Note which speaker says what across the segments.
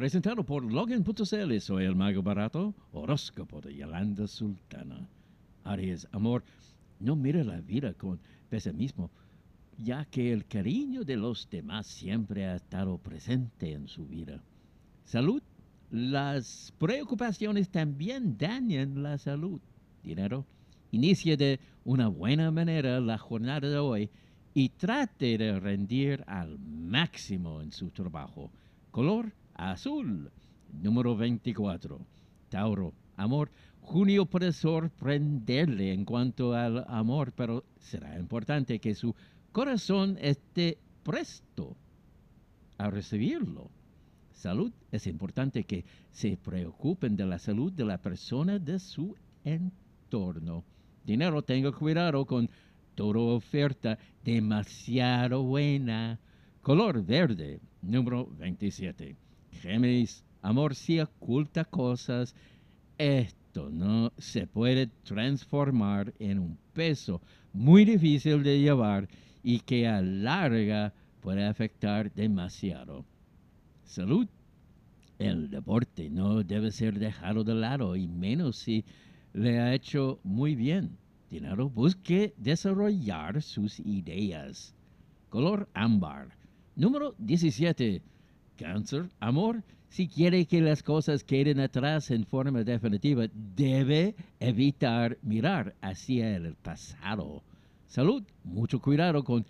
Speaker 1: Presentado por Logan.cl, soy el mago barato, horóscopo de Yolanda Sultana. Aries, amor, no mire la vida con pesimismo, ya que el cariño de los demás siempre ha estado presente en su vida. Salud, las preocupaciones también dañan la salud. Dinero, inicie de una buena manera la jornada de hoy y trate de rendir al máximo en su trabajo. Color azul. Número 24. Tauro, amor. Junio puede sorprenderle en cuanto al amor, pero será importante que su corazón esté presto a recibirlo. Salud, es importante que se preocupen de la salud de la persona de su entorno. Dinero, tenga cuidado con toda oferta demasiado buena. Color verde, número 27. Géminis, amor si oculta cosas, esto no se puede transformar en un peso muy difícil de llevar y que a larga puede afectar demasiado. Salud. El deporte no debe ser dejado de lado y menos si le ha hecho muy bien. Dinero, busque desarrollar sus ideas. Color ámbar. Número 17. Cáncer, amor, si quiere que las cosas queden atrás en forma definitiva, debe evitar mirar hacia el pasado. Salud, mucho cuidado con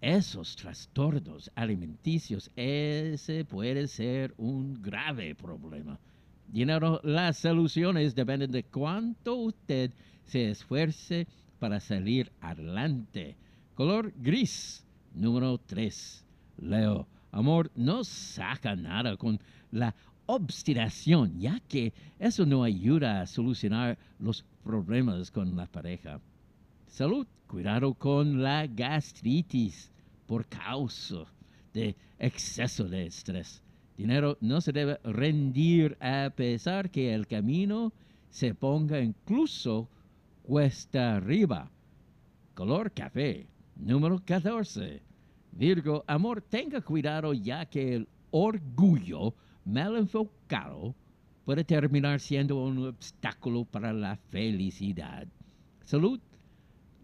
Speaker 1: esos trastornos alimenticios. Ese puede ser un grave problema. Dinero, las soluciones dependen de cuánto usted se esfuerce para salir adelante. Color gris, número 3. Leo, Amor, no saca nada con la obstinación, ya que eso no ayuda a solucionar los problemas con la pareja. Salud, cuidado con la gastritis por causa de exceso de estrés. Dinero no se debe rendir a pesar que el camino se ponga incluso cuesta arriba. Color café, número 14. Virgo, amor, tenga cuidado ya que el orgullo mal enfocado puede terminar siendo un obstáculo para la felicidad. Salud.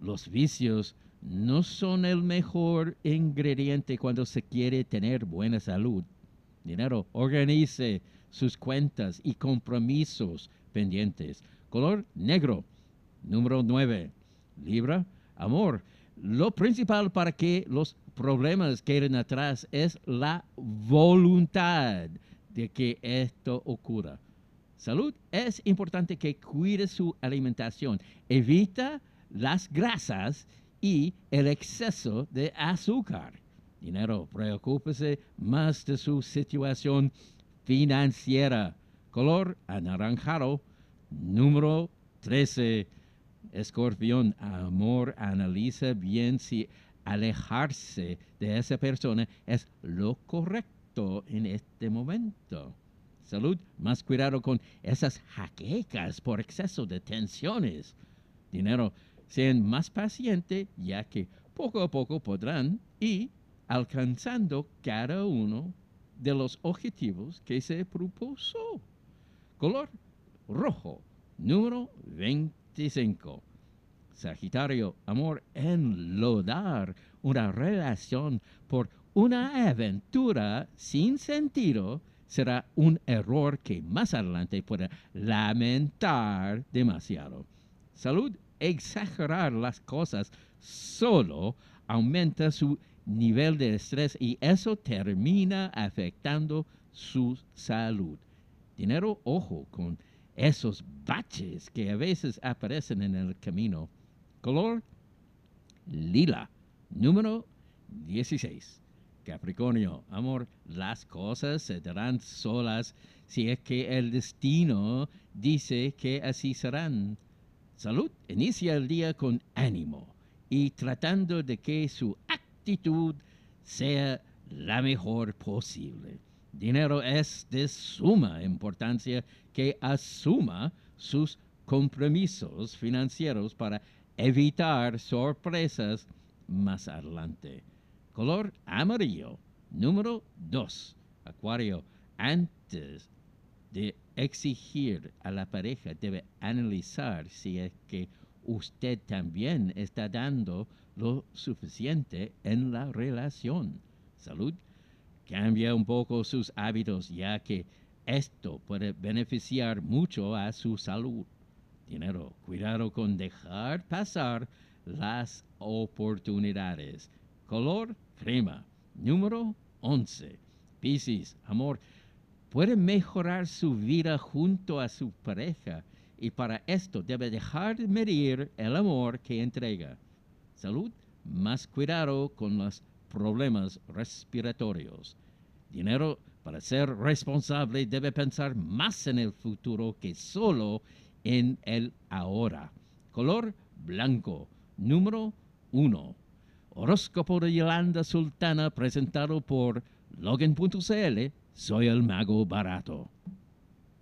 Speaker 1: Los vicios no son el mejor ingrediente cuando se quiere tener buena salud. Dinero, organice sus cuentas y compromisos pendientes. Color negro. Número 9. Libra, amor. Lo principal para que los problemas queden atrás es la voluntad de que esto ocurra. Salud, es importante que cuide su alimentación. Evita las grasas y el exceso de azúcar. Dinero, preocúpese más de su situación financiera. Color anaranjado, número 13. Escorpión, amor, analiza bien si alejarse de esa persona es lo correcto en este momento. Salud, más cuidado con esas jaquecas por exceso de tensiones. Dinero, sean más pacientes ya que poco a poco podrán ir alcanzando cada uno de los objetivos que se propuso. Color rojo, número 25. Sagitario, amor, enlodar una relación por una aventura sin sentido será un error que más adelante puede lamentar demasiado. Salud, exagerar las cosas solo aumenta su nivel de estrés y eso termina afectando su salud. Dinero, ojo con esos baches que a veces aparecen en el camino Color lila. Número 16. Capricornio, amor, las cosas se darán solas si es que el destino dice que así serán. Salud, inicia el día con ánimo y tratando de que su actitud sea la mejor posible. Dinero es de suma importancia que asuma sus compromisos financieros para evitar sorpresas más adelante. Color amarillo. Número 2. Acuario. antes de exigir a la pareja, debe analizar si es que usted también está dando lo suficiente en la relación. Salud. Cambia un poco sus hábitos ya que esto puede beneficiar mucho a su salud. Dinero. Cuidado con dejar pasar las oportunidades. Color crema. Número 11. Piscis. Amor. Puede mejorar su vida junto a su pareja y para esto debe dejar de medir el amor que entrega. Salud. Más cuidado con los problemas respiratorios. Dinero para ser responsable debe pensar más en el futuro que solo en el ahora. Color blanco. Número 1. Horóscopo de Yolanda Sultana presentado por Logan.cl. Soy el mago barato.